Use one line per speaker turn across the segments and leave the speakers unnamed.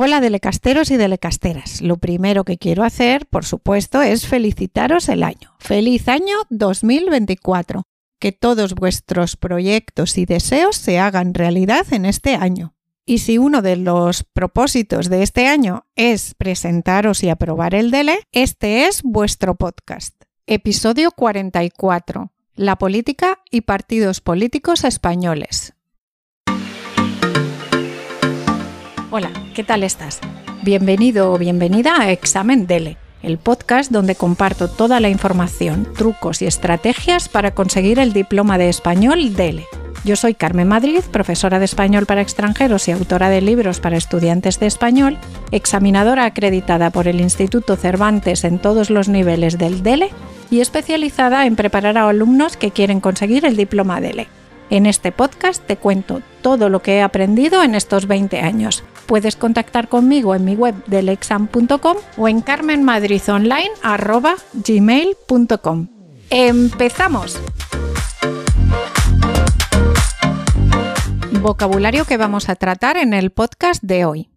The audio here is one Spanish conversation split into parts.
Hola delecasteros y delecasteras. Lo primero que quiero hacer, por supuesto, es felicitaros el año. Feliz año 2024. Que todos vuestros proyectos y deseos se hagan realidad en este año. Y si uno de los propósitos de este año es presentaros y aprobar el DELE, este es vuestro podcast. Episodio 44. La política y partidos políticos españoles. Hola, ¿qué tal estás? Bienvenido o bienvenida a Examen DELE, el podcast donde comparto toda la información, trucos y estrategias para conseguir el diploma de español DELE. Yo soy Carmen Madrid, profesora de español para extranjeros y autora de libros para estudiantes de español, examinadora acreditada por el Instituto Cervantes en todos los niveles del DELE y especializada en preparar a alumnos que quieren conseguir el diploma DELE. En este podcast te cuento todo lo que he aprendido en estos 20 años. Puedes contactar conmigo en mi web delexam.com o en carmenmadridonline.gmail.com. ¡Empezamos! Vocabulario que vamos a tratar en el podcast de hoy.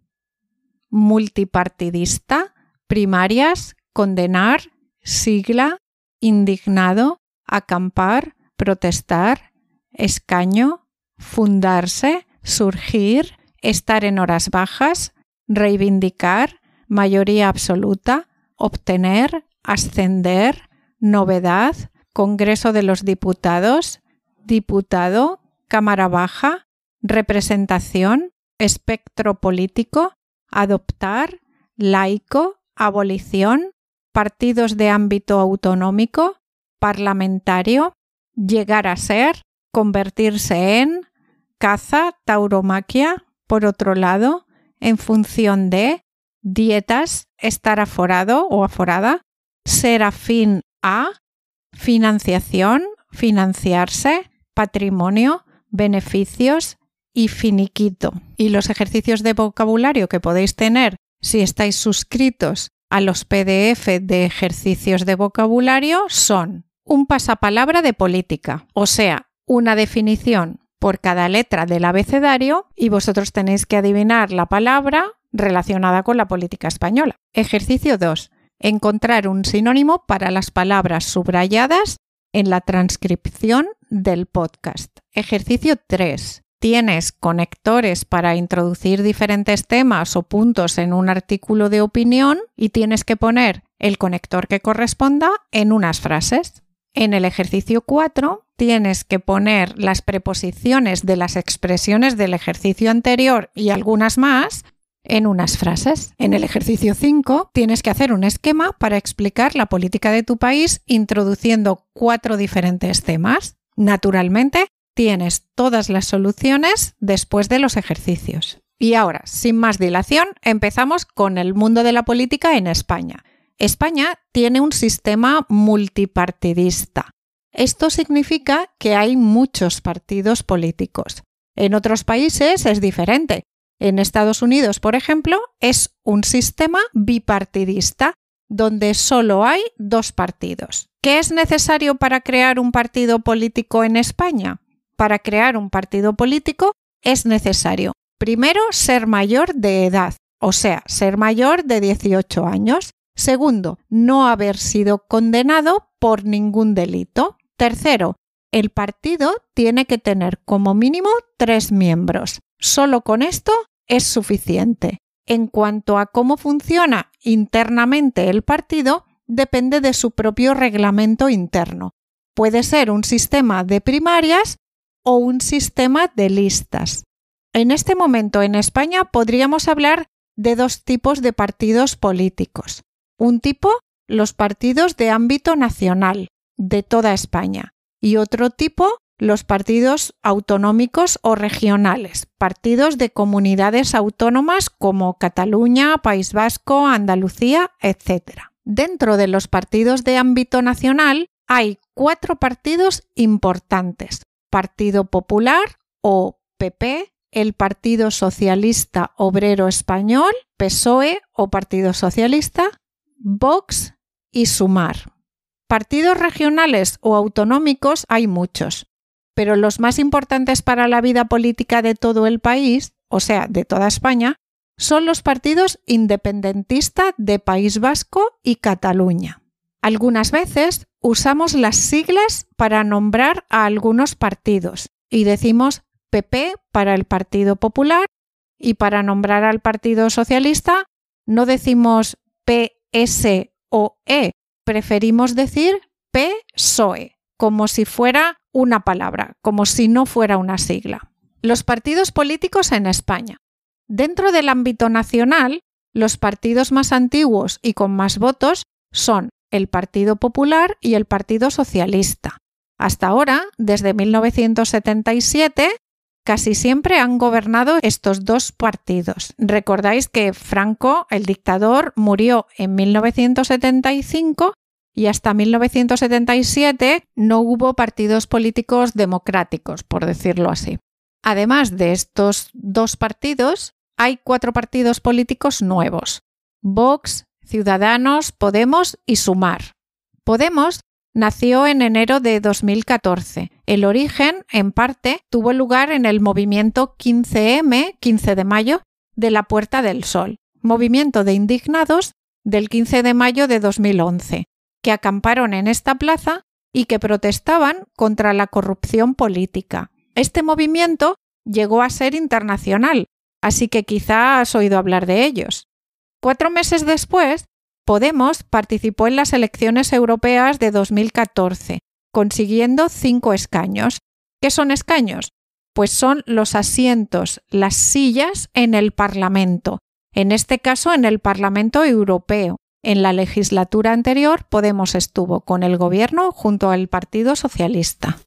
Multipartidista, primarias, condenar, sigla, indignado, acampar, protestar, escaño, fundarse, surgir, estar en horas bajas, reivindicar, mayoría absoluta, obtener, ascender, novedad, Congreso de los Diputados, diputado, Cámara Baja, representación, espectro político, adoptar, laico, abolición, partidos de ámbito autonómico, parlamentario, llegar a ser, convertirse en caza, tauromaquia, por otro lado, en función de dietas, estar aforado o aforada, ser afín a, financiación, financiarse, patrimonio, beneficios y finiquito. Y los ejercicios de vocabulario que podéis tener si estáis suscritos a los PDF de ejercicios de vocabulario son un pasapalabra de política, o sea, una definición por cada letra del abecedario y vosotros tenéis que adivinar la palabra relacionada con la política española. Ejercicio 2. Encontrar un sinónimo para las palabras subrayadas en la transcripción del podcast. Ejercicio 3. Tienes conectores para introducir diferentes temas o puntos en un artículo de opinión y tienes que poner el conector que corresponda en unas frases. En el ejercicio 4 tienes que poner las preposiciones de las expresiones del ejercicio anterior y algunas más en unas frases. En el ejercicio 5 tienes que hacer un esquema para explicar la política de tu país introduciendo cuatro diferentes temas. Naturalmente, tienes todas las soluciones después de los ejercicios. Y ahora, sin más dilación, empezamos con el mundo de la política en España. España tiene un sistema multipartidista. Esto significa que hay muchos partidos políticos. En otros países es diferente. En Estados Unidos, por ejemplo, es un sistema bipartidista donde solo hay dos partidos. ¿Qué es necesario para crear un partido político en España? Para crear un partido político es necesario, primero, ser mayor de edad, o sea, ser mayor de 18 años. Segundo, no haber sido condenado por ningún delito. Tercero, el partido tiene que tener como mínimo tres miembros. Solo con esto es suficiente. En cuanto a cómo funciona internamente el partido, depende de su propio reglamento interno. Puede ser un sistema de primarias o un sistema de listas. En este momento en España podríamos hablar de dos tipos de partidos políticos. Un tipo, los partidos de ámbito nacional, de toda España, y otro tipo, los partidos autonómicos o regionales, partidos de comunidades autónomas como Cataluña, País Vasco, Andalucía, etc. Dentro de los partidos de ámbito nacional hay cuatro partidos importantes. Partido Popular o PP, el Partido Socialista Obrero Español, PSOE o Partido Socialista, Vox y Sumar. Partidos regionales o autonómicos hay muchos, pero los más importantes para la vida política de todo el país, o sea, de toda España, son los partidos independentista de País Vasco y Cataluña. Algunas veces usamos las siglas para nombrar a algunos partidos y decimos PP para el Partido Popular y para nombrar al Partido Socialista no decimos PSOE, preferimos decir PSOE, como si fuera una palabra, como si no fuera una sigla. Los partidos políticos en España. Dentro del ámbito nacional, los partidos más antiguos y con más votos son el Partido Popular y el Partido Socialista. Hasta ahora, desde 1977, casi siempre han gobernado estos dos partidos. Recordáis que Franco, el dictador, murió en 1975 y hasta 1977 no hubo partidos políticos democráticos, por decirlo así. Además de estos dos partidos, hay cuatro partidos políticos nuevos. Vox, Ciudadanos, Podemos y Sumar. Podemos nació en enero de 2014. El origen, en parte, tuvo lugar en el movimiento 15M, 15 de mayo, de la Puerta del Sol, movimiento de indignados del 15 de mayo de 2011, que acamparon en esta plaza y que protestaban contra la corrupción política. Este movimiento llegó a ser internacional, así que quizá has oído hablar de ellos. Cuatro meses después, Podemos participó en las elecciones europeas de 2014, consiguiendo cinco escaños. ¿Qué son escaños? Pues son los asientos, las sillas en el Parlamento, en este caso en el Parlamento Europeo. En la legislatura anterior Podemos estuvo con el gobierno junto al Partido Socialista.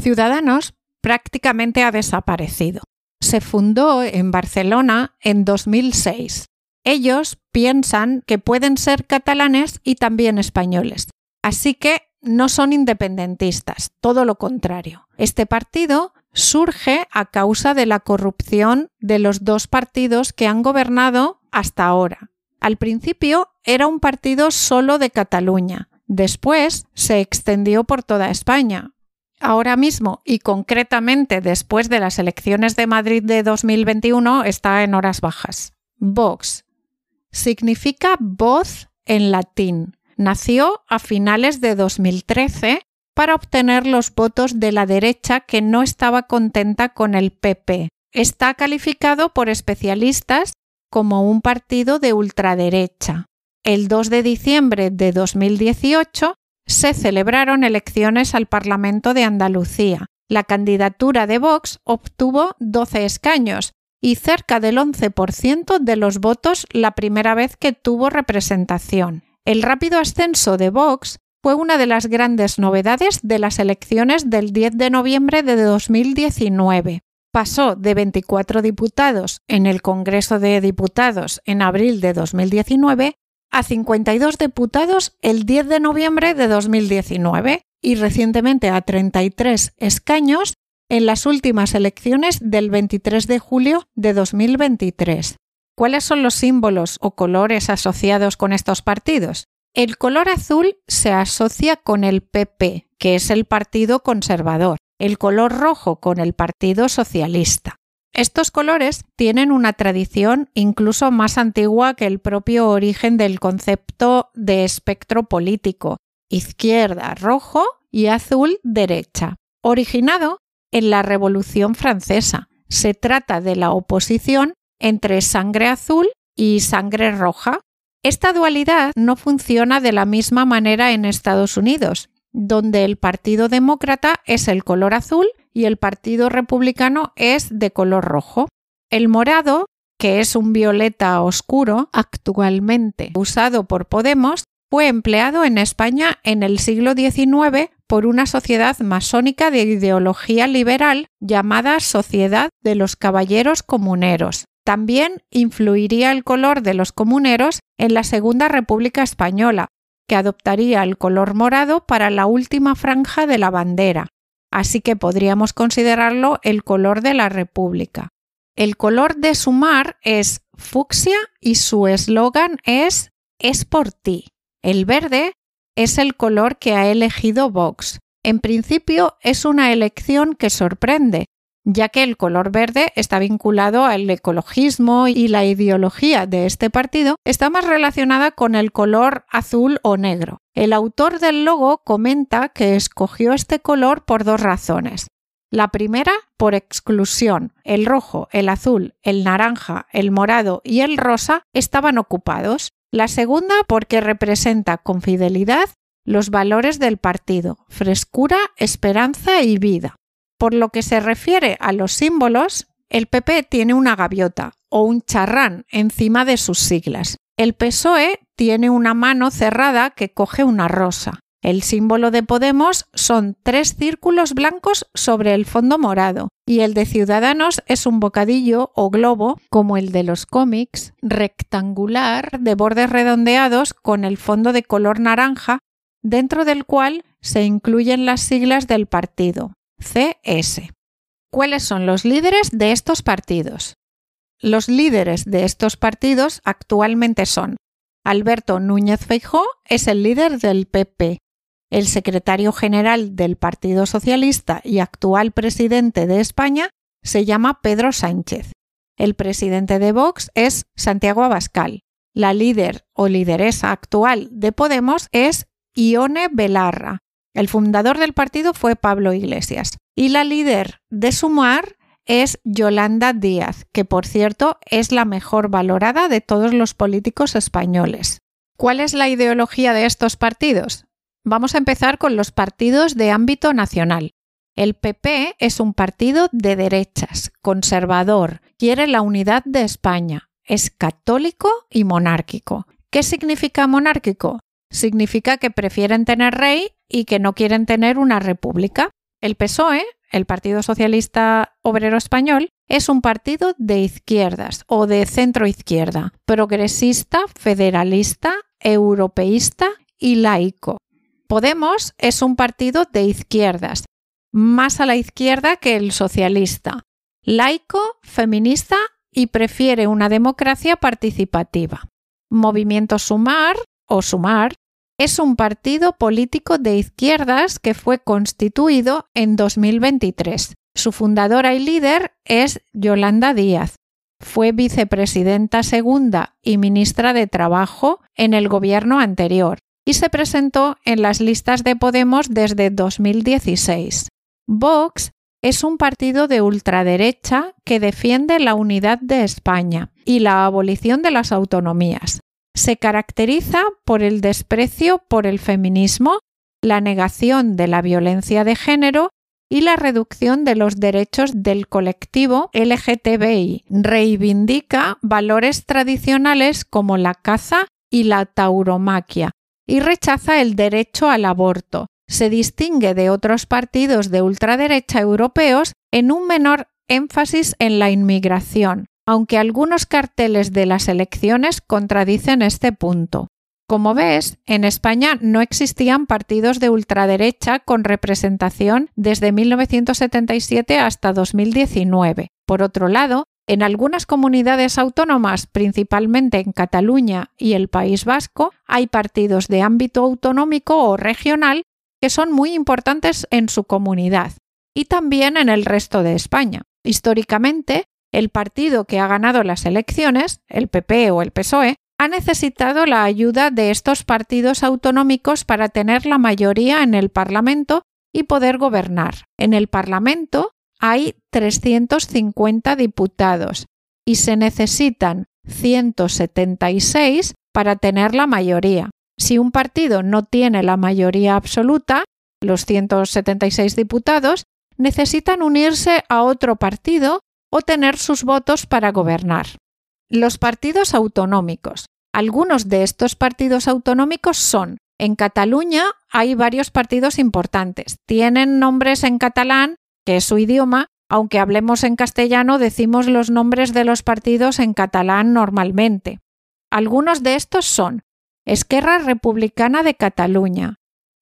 Ciudadanos prácticamente ha desaparecido. Se fundó en Barcelona en 2006. Ellos piensan que pueden ser catalanes y también españoles. Así que no son independentistas, todo lo contrario. Este partido surge a causa de la corrupción de los dos partidos que han gobernado hasta ahora. Al principio era un partido solo de Cataluña, después se extendió por toda España. Ahora mismo y concretamente después de las elecciones de Madrid de 2021 está en horas bajas. Vox, significa voz en latín. Nació a finales de 2013 para obtener los votos de la derecha que no estaba contenta con el PP. Está calificado por especialistas como un partido de ultraderecha. El 2 de diciembre de 2018 se celebraron elecciones al Parlamento de Andalucía. La candidatura de Vox obtuvo 12 escaños, y cerca del 11% de los votos la primera vez que tuvo representación. El rápido ascenso de Vox fue una de las grandes novedades de las elecciones del 10 de noviembre de 2019. Pasó de 24 diputados en el Congreso de Diputados en abril de 2019 a 52 diputados el 10 de noviembre de 2019 y recientemente a 33 escaños en las últimas elecciones del 23 de julio de 2023. ¿Cuáles son los símbolos o colores asociados con estos partidos? El color azul se asocia con el PP, que es el Partido Conservador, el color rojo con el Partido Socialista. Estos colores tienen una tradición incluso más antigua que el propio origen del concepto de espectro político, izquierda rojo y azul derecha, originado en la Revolución Francesa. Se trata de la oposición entre sangre azul y sangre roja. Esta dualidad no funciona de la misma manera en Estados Unidos, donde el Partido Demócrata es el color azul y el Partido Republicano es de color rojo. El morado, que es un violeta oscuro, actualmente usado por Podemos, fue empleado en España en el siglo XIX por una sociedad masónica de ideología liberal llamada Sociedad de los Caballeros Comuneros. También influiría el color de los comuneros en la Segunda República Española, que adoptaría el color morado para la última franja de la bandera, así que podríamos considerarlo el color de la República. El color de su mar es fucsia y su eslogan es Es por ti. El verde es el color que ha elegido Vox. En principio es una elección que sorprende, ya que el color verde está vinculado al ecologismo y la ideología de este partido está más relacionada con el color azul o negro. El autor del logo comenta que escogió este color por dos razones. La primera, por exclusión. El rojo, el azul, el naranja, el morado y el rosa estaban ocupados. La segunda, porque representa con fidelidad los valores del partido, frescura, esperanza y vida. Por lo que se refiere a los símbolos, el PP tiene una gaviota o un charrán encima de sus siglas. El PSOE tiene una mano cerrada que coge una rosa. El símbolo de Podemos son tres círculos blancos sobre el fondo morado y el de Ciudadanos es un bocadillo o globo como el de los cómics, rectangular de bordes redondeados con el fondo de color naranja dentro del cual se incluyen las siglas del partido. CS. ¿Cuáles son los líderes de estos partidos? Los líderes de estos partidos actualmente son Alberto Núñez Feijó es el líder del PP. El secretario general del Partido Socialista y actual presidente de España se llama Pedro Sánchez. El presidente de Vox es Santiago Abascal. La líder o lideresa actual de Podemos es Ione Belarra. El fundador del partido fue Pablo Iglesias y la líder de Sumar es Yolanda Díaz, que por cierto es la mejor valorada de todos los políticos españoles. ¿Cuál es la ideología de estos partidos? Vamos a empezar con los partidos de ámbito nacional. El PP es un partido de derechas, conservador, quiere la unidad de España, es católico y monárquico. ¿Qué significa monárquico? Significa que prefieren tener rey y que no quieren tener una república. El PSOE, el Partido Socialista Obrero Español, es un partido de izquierdas o de centro izquierda, progresista, federalista, europeísta y laico. Podemos es un partido de izquierdas, más a la izquierda que el socialista, laico, feminista y prefiere una democracia participativa. Movimiento Sumar o Sumar es un partido político de izquierdas que fue constituido en 2023. Su fundadora y líder es Yolanda Díaz. Fue vicepresidenta segunda y ministra de Trabajo en el gobierno anterior y se presentó en las listas de Podemos desde 2016. Vox es un partido de ultraderecha que defiende la unidad de España y la abolición de las autonomías se caracteriza por el desprecio por el feminismo, la negación de la violencia de género y la reducción de los derechos del colectivo LGTBI. Reivindica valores tradicionales como la caza y la tauromaquia y rechaza el derecho al aborto. Se distingue de otros partidos de ultraderecha europeos en un menor énfasis en la inmigración, aunque algunos carteles de las elecciones contradicen este punto. Como ves, en España no existían partidos de ultraderecha con representación desde 1977 hasta 2019. Por otro lado, en algunas comunidades autónomas, principalmente en Cataluña y el País Vasco, hay partidos de ámbito autonómico o regional que son muy importantes en su comunidad y también en el resto de España. Históricamente, el partido que ha ganado las elecciones, el PP o el PSOE, ha necesitado la ayuda de estos partidos autonómicos para tener la mayoría en el Parlamento y poder gobernar. En el Parlamento hay 350 diputados y se necesitan 176 para tener la mayoría. Si un partido no tiene la mayoría absoluta, los 176 diputados necesitan unirse a otro partido o tener sus votos para gobernar. Los partidos autonómicos. Algunos de estos partidos autonómicos son en Cataluña hay varios partidos importantes. Tienen nombres en catalán, que es su idioma, aunque hablemos en castellano decimos los nombres de los partidos en catalán normalmente. Algunos de estos son Esquerra Republicana de Cataluña,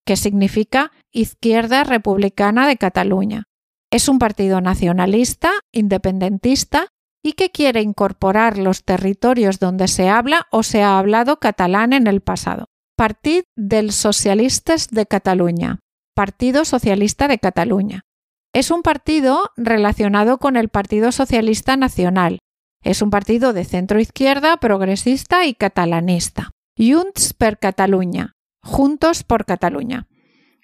que significa Izquierda Republicana de Cataluña. Es un partido nacionalista, independentista y que quiere incorporar los territorios donde se habla o se ha hablado catalán en el pasado. Partido dels Socialistes de Cataluña. Partido Socialista de Cataluña. Es un partido relacionado con el Partido Socialista Nacional. Es un partido de centro izquierda, progresista y catalanista. Junts per Catalunya, Juntos por Cataluña.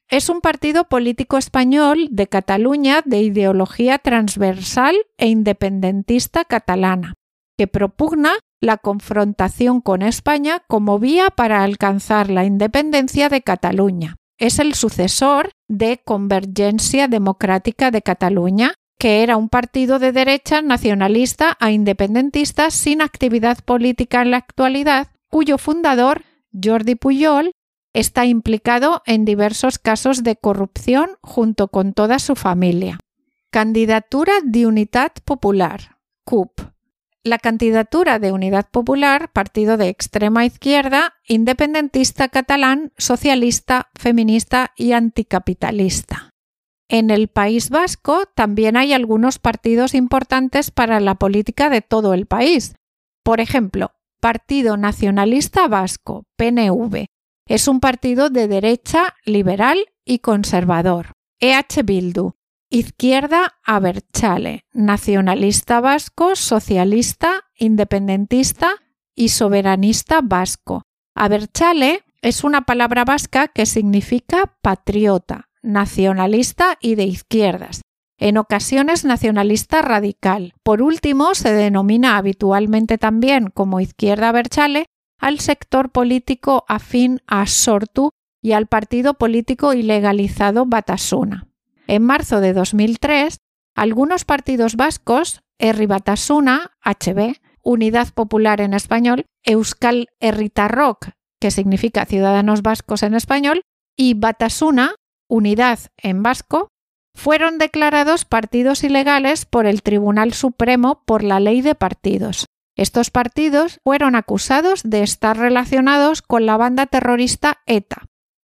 Es un partido político español de Cataluña de ideología transversal e independentista catalana, que propugna la confrontación con España como vía para alcanzar la independencia de Cataluña. Es el sucesor de Convergencia Democrática de Cataluña, que era un partido de derecha nacionalista a independentista sin actividad política en la actualidad, cuyo fundador, Jordi Pujol, está implicado en diversos casos de corrupción junto con toda su familia. Candidatura de Unidad Popular, CUP. La candidatura de Unidad Popular, partido de extrema izquierda, independentista catalán, socialista, feminista y anticapitalista. En el País Vasco también hay algunos partidos importantes para la política de todo el país. Por ejemplo, Partido Nacionalista Vasco, PNV, es un partido de derecha, liberal y conservador. EH Bildu, Izquierda Abertzale, nacionalista vasco, socialista, independentista y soberanista vasco. Abertzale es una palabra vasca que significa patriota, nacionalista y de izquierdas. En ocasiones nacionalista radical. Por último, se denomina habitualmente también como izquierda Abertzale al sector político afín a Sortu y al partido político ilegalizado Batasuna. En marzo de 2003, algunos partidos vascos, Herri Batasuna, HB, Unidad Popular en español, Euskal Herritarrok, que significa Ciudadanos Vascos en español, y Batasuna, Unidad en vasco, fueron declarados partidos ilegales por el Tribunal Supremo por la Ley de Partidos. Estos partidos fueron acusados de estar relacionados con la banda terrorista ETA.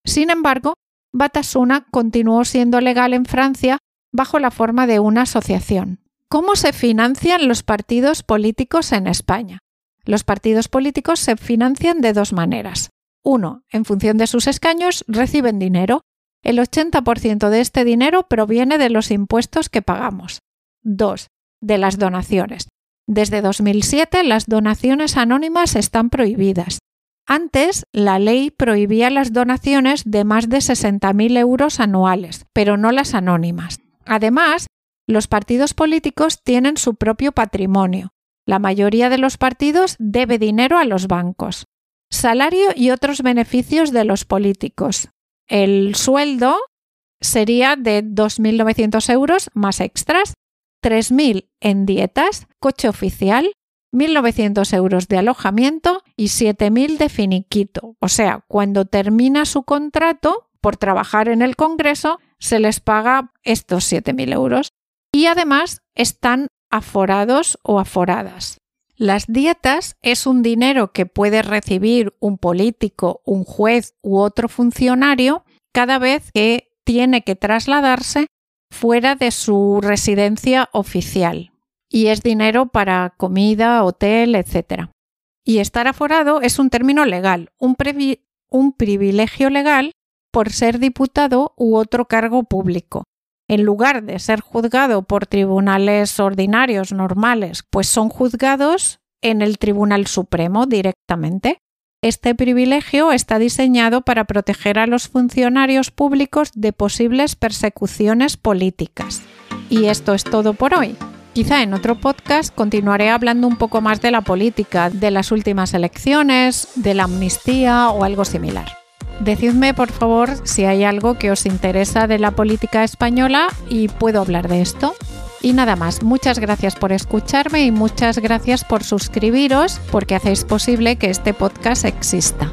Sin embargo, Batasuna continuó siendo legal en Francia bajo la forma de una asociación. ¿Cómo se financian los partidos políticos en España? Los partidos políticos se financian de dos maneras. Uno, en función de sus escaños, reciben dinero. El 80% de este dinero proviene de los impuestos que pagamos. Dos, de las donaciones. Desde 2007 las donaciones anónimas están prohibidas. Antes, la ley prohibía las donaciones de más de 60.000 euros anuales, pero no las anónimas. Además, los partidos políticos tienen su propio patrimonio. La mayoría de los partidos debe dinero a los bancos. Salario y otros beneficios de los políticos. El sueldo sería de 2.900 euros más extras 3.000 en dietas, coche oficial, 1.900 euros de alojamiento y 7.000 de finiquito. O sea, cuando termina su contrato por trabajar en el Congreso, se les paga estos 7.000 euros. Y además están aforados o aforadas. Las dietas es un dinero que puede recibir un político, un juez u otro funcionario cada vez que tiene que trasladarse fuera de su residencia oficial y es dinero para comida, hotel, etc. Y estar aforado es un término legal, un, un privilegio legal por ser diputado u otro cargo público. En lugar de ser juzgado por tribunales ordinarios normales, pues son juzgados en el Tribunal Supremo directamente. Este privilegio está diseñado para proteger a los funcionarios públicos de posibles persecuciones políticas. Y esto es todo por hoy. Quizá en otro podcast continuaré hablando un poco más de la política, de las últimas elecciones, de la amnistía o algo similar. Decidme por favor si hay algo que os interesa de la política española y puedo hablar de esto. Y nada más, muchas gracias por escucharme y muchas gracias por suscribiros porque hacéis posible que este podcast exista.